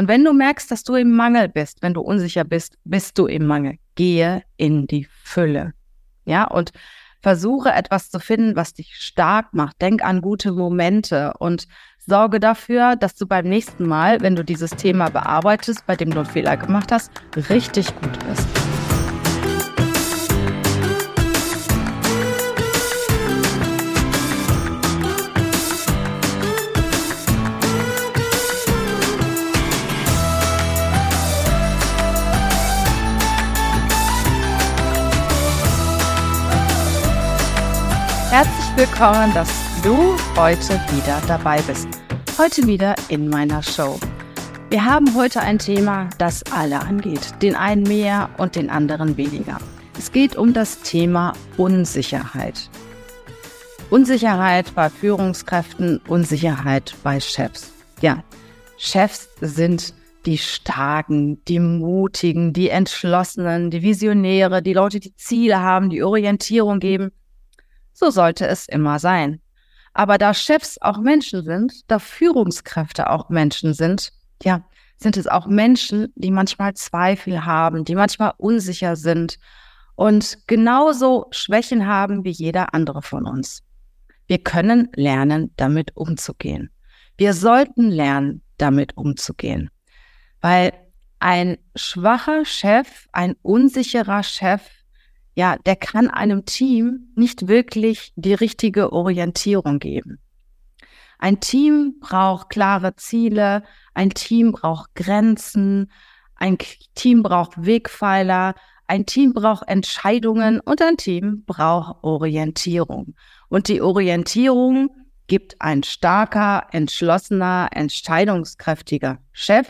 Und wenn du merkst, dass du im Mangel bist, wenn du unsicher bist, bist du im Mangel. Gehe in die Fülle. Ja, und versuche etwas zu finden, was dich stark macht. Denk an gute Momente und sorge dafür, dass du beim nächsten Mal, wenn du dieses Thema bearbeitest, bei dem du einen Fehler gemacht hast, richtig gut bist. Willkommen, dass du heute wieder dabei bist. Heute wieder in meiner Show. Wir haben heute ein Thema, das alle angeht. Den einen mehr und den anderen weniger. Es geht um das Thema Unsicherheit. Unsicherheit bei Führungskräften, Unsicherheit bei Chefs. Ja, Chefs sind die Starken, die Mutigen, die Entschlossenen, die Visionäre, die Leute, die Ziele haben, die Orientierung geben. So sollte es immer sein. Aber da Chefs auch Menschen sind, da Führungskräfte auch Menschen sind, ja, sind es auch Menschen, die manchmal Zweifel haben, die manchmal unsicher sind und genauso Schwächen haben wie jeder andere von uns. Wir können lernen, damit umzugehen. Wir sollten lernen, damit umzugehen. Weil ein schwacher Chef, ein unsicherer Chef ja, der kann einem Team nicht wirklich die richtige Orientierung geben. Ein Team braucht klare Ziele, ein Team braucht Grenzen, ein Team braucht Wegpfeiler, ein Team braucht Entscheidungen und ein Team braucht Orientierung. Und die Orientierung gibt ein starker, entschlossener, entscheidungskräftiger Chef,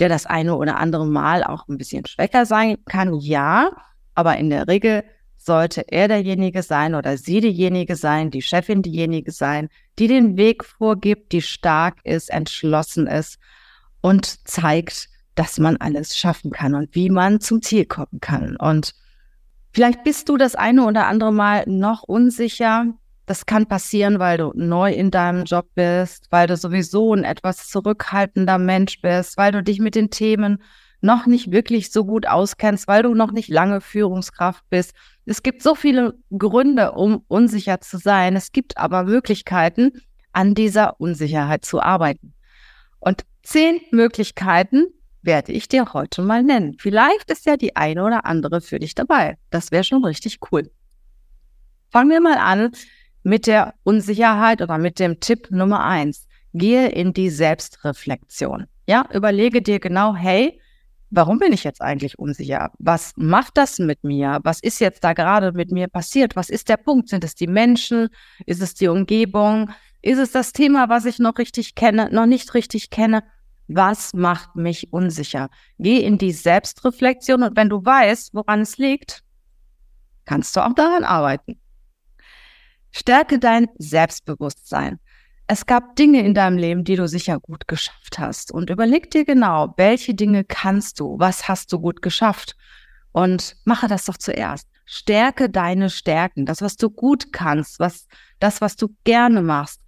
der das eine oder andere Mal auch ein bisschen schwächer sein kann, ja, aber in der Regel sollte er derjenige sein oder sie diejenige sein, die Chefin diejenige sein, die den Weg vorgibt, die stark ist, entschlossen ist und zeigt, dass man alles schaffen kann und wie man zum Ziel kommen kann. Und vielleicht bist du das eine oder andere Mal noch unsicher. Das kann passieren, weil du neu in deinem Job bist, weil du sowieso ein etwas zurückhaltender Mensch bist, weil du dich mit den Themen noch nicht wirklich so gut auskennst, weil du noch nicht lange Führungskraft bist. Es gibt so viele Gründe, um unsicher zu sein. Es gibt aber Möglichkeiten, an dieser Unsicherheit zu arbeiten. Und zehn Möglichkeiten werde ich dir heute mal nennen. Vielleicht ist ja die eine oder andere für dich dabei. Das wäre schon richtig cool. Fangen wir mal an mit der Unsicherheit oder mit dem Tipp Nummer eins. Gehe in die Selbstreflexion. Ja, überlege dir genau, hey, warum bin ich jetzt eigentlich unsicher? Was macht das mit mir? Was ist jetzt da gerade mit mir passiert? Was ist der Punkt? Sind es die Menschen? Ist es die Umgebung? Ist es das Thema, was ich noch richtig kenne, noch nicht richtig kenne? Was macht mich unsicher? Geh in die Selbstreflexion und wenn du weißt, woran es liegt, kannst du auch daran arbeiten. Stärke dein Selbstbewusstsein. Es gab Dinge in deinem Leben, die du sicher gut geschafft hast. Und überleg dir genau, welche Dinge kannst du, was hast du gut geschafft. Und mache das doch zuerst. Stärke deine Stärken, das, was du gut kannst, was, das, was du gerne machst.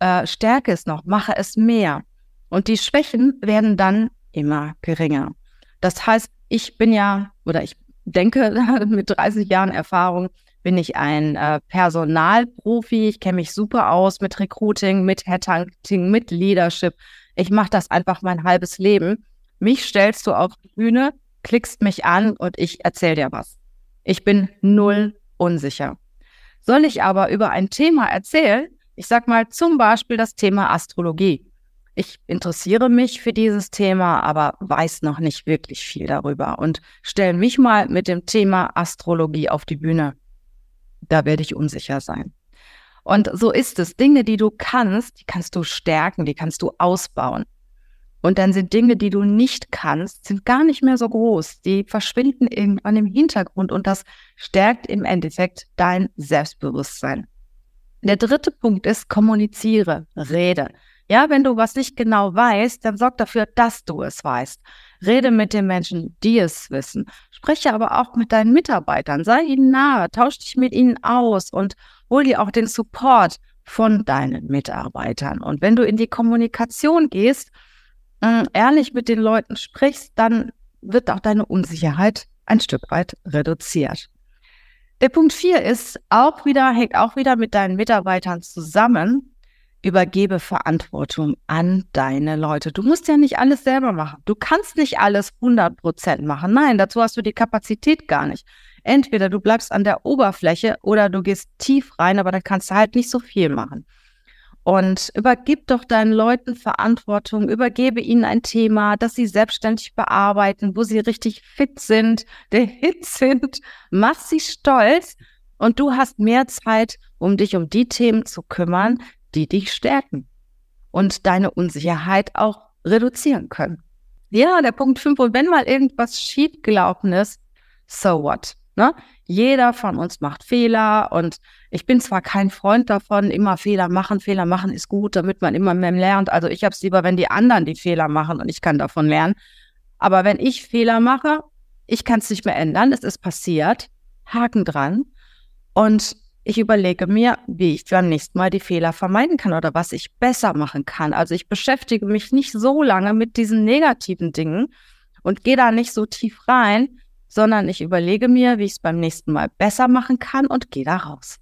Äh, stärke es noch, mache es mehr. Und die Schwächen werden dann immer geringer. Das heißt, ich bin ja, oder ich denke mit 30 Jahren Erfahrung, bin ich ein äh, Personalprofi. Ich kenne mich super aus mit Recruiting, mit Headhunting, mit Leadership. Ich mache das einfach mein halbes Leben. Mich stellst du auf die Bühne, klickst mich an und ich erzähle dir was. Ich bin null unsicher. Soll ich aber über ein Thema erzählen? Ich sag mal zum Beispiel das Thema Astrologie. Ich interessiere mich für dieses Thema, aber weiß noch nicht wirklich viel darüber und stelle mich mal mit dem Thema Astrologie auf die Bühne da werde ich unsicher sein. Und so ist es. Dinge, die du kannst, die kannst du stärken, die kannst du ausbauen. Und dann sind Dinge, die du nicht kannst, sind gar nicht mehr so groß. Die verschwinden irgendwann im Hintergrund und das stärkt im Endeffekt dein Selbstbewusstsein. Der dritte Punkt ist, kommuniziere, rede. Ja, wenn du was nicht genau weißt, dann sorg dafür, dass du es weißt. Rede mit den Menschen, die es wissen. Spreche aber auch mit deinen Mitarbeitern. Sei ihnen nahe, tausch dich mit ihnen aus und hol dir auch den Support von deinen Mitarbeitern. Und wenn du in die Kommunikation gehst, äh, ehrlich mit den Leuten sprichst, dann wird auch deine Unsicherheit ein Stück weit reduziert. Der Punkt 4 ist auch wieder, hängt auch wieder mit deinen Mitarbeitern zusammen. Übergebe Verantwortung an deine Leute. Du musst ja nicht alles selber machen. Du kannst nicht alles 100 Prozent machen. Nein, dazu hast du die Kapazität gar nicht. Entweder du bleibst an der Oberfläche oder du gehst tief rein, aber dann kannst du halt nicht so viel machen. Und übergib doch deinen Leuten Verantwortung, übergebe ihnen ein Thema, das sie selbstständig bearbeiten, wo sie richtig fit sind, der Hit sind. Mach sie stolz und du hast mehr Zeit, um dich um die Themen zu kümmern, die dich stärken und deine Unsicherheit auch reduzieren können. Ja, der Punkt 5. Und wenn mal irgendwas schiefgelaufen ist, so what? Ne? Jeder von uns macht Fehler und ich bin zwar kein Freund davon, immer Fehler machen. Fehler machen ist gut, damit man immer mehr lernt. Also ich habe es lieber, wenn die anderen die Fehler machen und ich kann davon lernen. Aber wenn ich Fehler mache, ich kann es nicht mehr ändern. Es ist passiert. Haken dran. Und ich überlege mir, wie ich beim nächsten Mal die Fehler vermeiden kann oder was ich besser machen kann. Also ich beschäftige mich nicht so lange mit diesen negativen Dingen und gehe da nicht so tief rein, sondern ich überlege mir, wie ich es beim nächsten Mal besser machen kann und gehe da raus.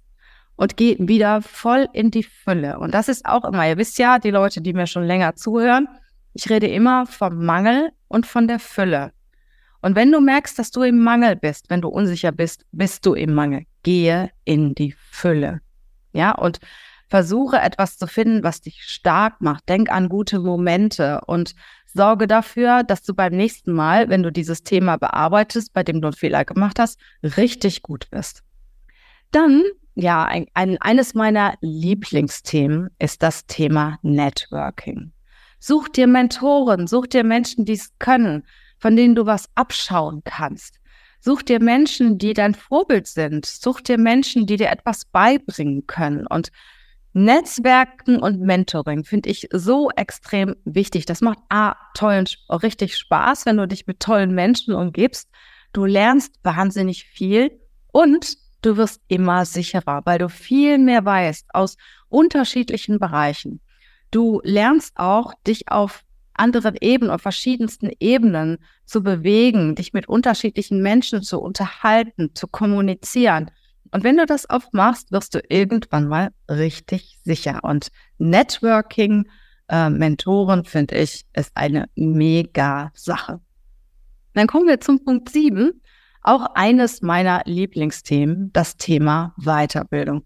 Und gehe wieder voll in die Fülle. Und das ist auch immer, ihr wisst ja, die Leute, die mir schon länger zuhören, ich rede immer vom Mangel und von der Fülle. Und wenn du merkst, dass du im Mangel bist, wenn du unsicher bist, bist du im Mangel. Gehe in die Fülle. Ja, und versuche etwas zu finden, was dich stark macht. Denk an gute Momente und sorge dafür, dass du beim nächsten Mal, wenn du dieses Thema bearbeitest, bei dem du einen Fehler gemacht hast, richtig gut bist. Dann, ja, ein, ein, eines meiner Lieblingsthemen ist das Thema Networking. Such dir Mentoren, such dir Menschen, die es können, von denen du was abschauen kannst. Such dir Menschen, die dein Vorbild sind. Such dir Menschen, die dir etwas beibringen können. Und Netzwerken und Mentoring finde ich so extrem wichtig. Das macht A, tollen, richtig Spaß, wenn du dich mit tollen Menschen umgibst. Du lernst wahnsinnig viel und du wirst immer sicherer, weil du viel mehr weißt aus unterschiedlichen Bereichen. Du lernst auch, dich auf anderen Ebenen, auf verschiedensten Ebenen zu bewegen, dich mit unterschiedlichen Menschen zu unterhalten, zu kommunizieren. Und wenn du das oft machst, wirst du irgendwann mal richtig sicher. Und Networking, äh, Mentoren, finde ich, ist eine mega Sache. Dann kommen wir zum Punkt 7. Auch eines meiner Lieblingsthemen, das Thema Weiterbildung.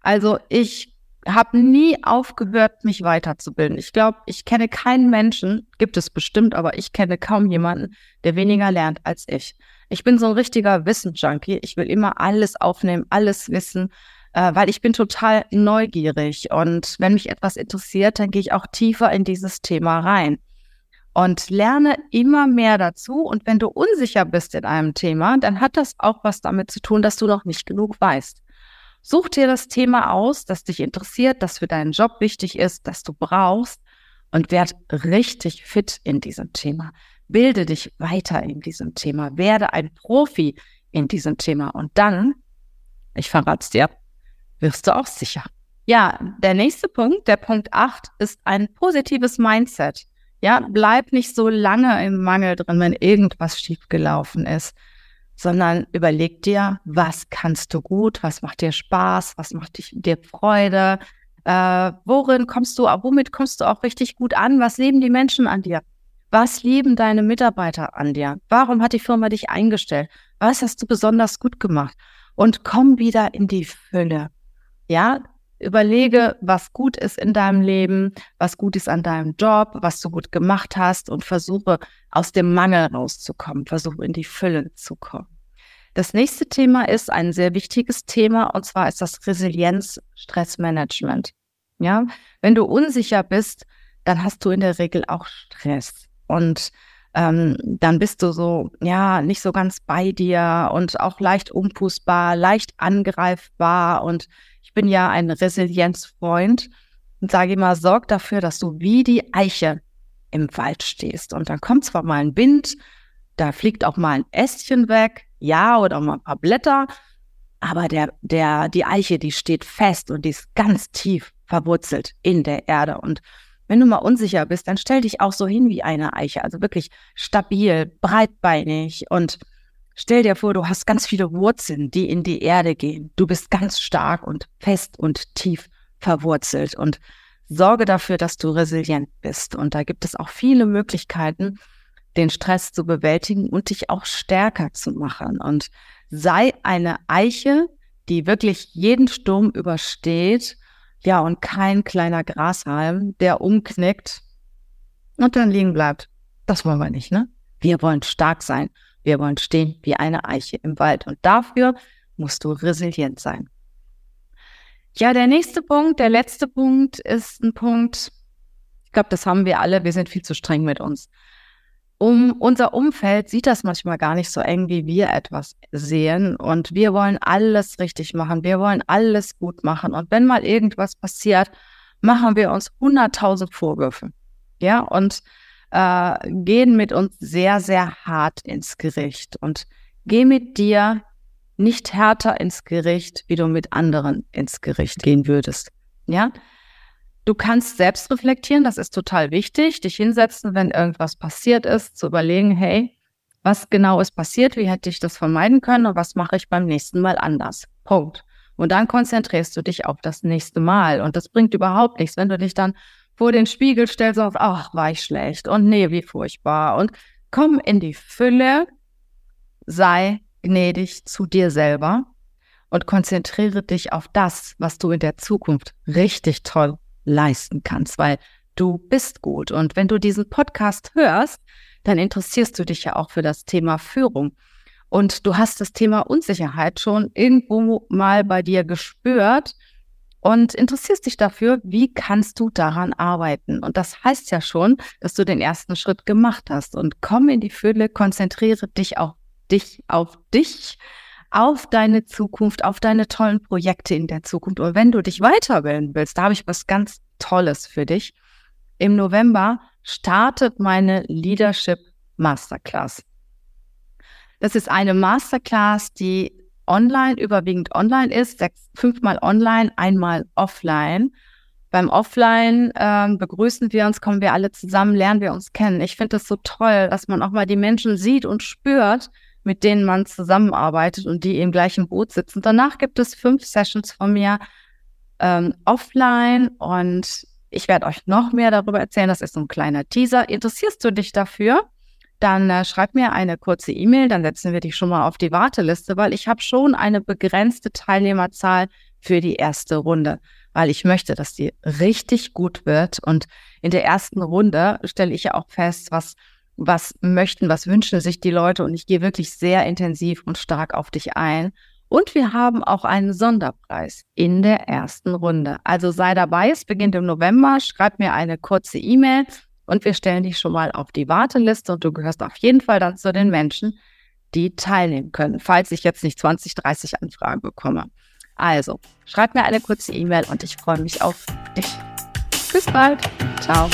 Also ich habe nie aufgehört, mich weiterzubilden. Ich glaube, ich kenne keinen Menschen, gibt es bestimmt, aber ich kenne kaum jemanden, der weniger lernt als ich. Ich bin so ein richtiger Wissensjunkie. Ich will immer alles aufnehmen, alles wissen, äh, weil ich bin total neugierig. Und wenn mich etwas interessiert, dann gehe ich auch tiefer in dieses Thema rein und lerne immer mehr dazu. Und wenn du unsicher bist in einem Thema, dann hat das auch was damit zu tun, dass du noch nicht genug weißt. Such dir das Thema aus, das dich interessiert, das für deinen Job wichtig ist, das du brauchst und werd richtig fit in diesem Thema. Bilde dich weiter in diesem Thema. Werde ein Profi in diesem Thema. Und dann, ich verrate es dir, wirst du auch sicher. Ja, der nächste Punkt, der Punkt 8, ist ein positives Mindset. Ja, bleib nicht so lange im Mangel drin, wenn irgendwas schiefgelaufen ist, sondern überleg dir, was kannst du gut, was macht dir Spaß, was macht dich, dir Freude, äh, worin kommst du, womit kommst du auch richtig gut an, was leben die Menschen an dir? Was lieben deine Mitarbeiter an dir? Warum hat die Firma dich eingestellt? Was hast du besonders gut gemacht? Und komm wieder in die Fülle. Ja, überlege, was gut ist in deinem Leben, was gut ist an deinem Job, was du gut gemacht hast und versuche aus dem Mangel rauszukommen, versuche in die Fülle zu kommen. Das nächste Thema ist ein sehr wichtiges Thema und zwar ist das Resilienz-Stressmanagement. Ja, wenn du unsicher bist, dann hast du in der Regel auch Stress. Und ähm, dann bist du so, ja, nicht so ganz bei dir und auch leicht umpustbar, leicht angreifbar. Und ich bin ja ein Resilienzfreund und sage immer, sorg dafür, dass du wie die Eiche im Wald stehst. Und dann kommt zwar mal ein Wind, da fliegt auch mal ein Ästchen weg, ja, oder mal ein paar Blätter, aber der, der, die Eiche, die steht fest und die ist ganz tief verwurzelt in der Erde. Und wenn du mal unsicher bist, dann stell dich auch so hin wie eine Eiche, also wirklich stabil, breitbeinig und stell dir vor, du hast ganz viele Wurzeln, die in die Erde gehen. Du bist ganz stark und fest und tief verwurzelt und sorge dafür, dass du resilient bist. Und da gibt es auch viele Möglichkeiten, den Stress zu bewältigen und dich auch stärker zu machen. Und sei eine Eiche, die wirklich jeden Sturm übersteht ja, und kein kleiner Grashalm, der umknickt und dann liegen bleibt. Das wollen wir nicht, ne? Wir wollen stark sein. Wir wollen stehen wie eine Eiche im Wald. Und dafür musst du resilient sein. Ja, der nächste Punkt, der letzte Punkt ist ein Punkt, ich glaube, das haben wir alle, wir sind viel zu streng mit uns um unser Umfeld sieht das manchmal gar nicht so eng, wie wir etwas sehen. Und wir wollen alles richtig machen. Wir wollen alles gut machen. Und wenn mal irgendwas passiert, machen wir uns hunderttausend Vorwürfe. Ja, und äh, gehen mit uns sehr, sehr hart ins Gericht. Und geh mit dir nicht härter ins Gericht, wie du mit anderen ins Gericht gehen würdest. Ja, Du kannst selbst reflektieren, das ist total wichtig, dich hinsetzen, wenn irgendwas passiert ist, zu überlegen, hey, was genau ist passiert, wie hätte ich das vermeiden können und was mache ich beim nächsten Mal anders. Punkt. Und dann konzentrierst du dich auf das nächste Mal. Und das bringt überhaupt nichts, wenn du dich dann vor den Spiegel stellst und ach, war ich schlecht und nee, wie furchtbar. Und komm in die Fülle, sei gnädig zu dir selber und konzentriere dich auf das, was du in der Zukunft richtig toll leisten kannst, weil du bist gut. Und wenn du diesen Podcast hörst, dann interessierst du dich ja auch für das Thema Führung. Und du hast das Thema Unsicherheit schon irgendwo mal bei dir gespürt und interessierst dich dafür, wie kannst du daran arbeiten. Und das heißt ja schon, dass du den ersten Schritt gemacht hast. Und komm in die Fülle, konzentriere dich auf dich, auf dich auf deine Zukunft, auf deine tollen Projekte in der Zukunft. Und wenn du dich weiterbilden willst, da habe ich was ganz Tolles für dich. Im November startet meine Leadership Masterclass. Das ist eine Masterclass, die online, überwiegend online ist, sechs, fünfmal online, einmal offline. Beim Offline ähm, begrüßen wir uns, kommen wir alle zusammen, lernen wir uns kennen. Ich finde das so toll, dass man auch mal die Menschen sieht und spürt, mit denen man zusammenarbeitet und die im gleichen Boot sitzen. Danach gibt es fünf Sessions von mir ähm, offline und ich werde euch noch mehr darüber erzählen. Das ist so ein kleiner Teaser. Interessierst du dich dafür? Dann äh, schreib mir eine kurze E-Mail, dann setzen wir dich schon mal auf die Warteliste, weil ich habe schon eine begrenzte Teilnehmerzahl für die erste Runde, weil ich möchte, dass die richtig gut wird. Und in der ersten Runde stelle ich ja auch fest, was was möchten, was wünschen sich die Leute und ich gehe wirklich sehr intensiv und stark auf dich ein. Und wir haben auch einen Sonderpreis in der ersten Runde. Also sei dabei, es beginnt im November, schreib mir eine kurze E-Mail und wir stellen dich schon mal auf die Warteliste und du gehörst auf jeden Fall dann zu den Menschen, die teilnehmen können, falls ich jetzt nicht 20, 30 Anfragen bekomme. Also, schreib mir eine kurze E-Mail und ich freue mich auf dich. Bis bald. Ciao.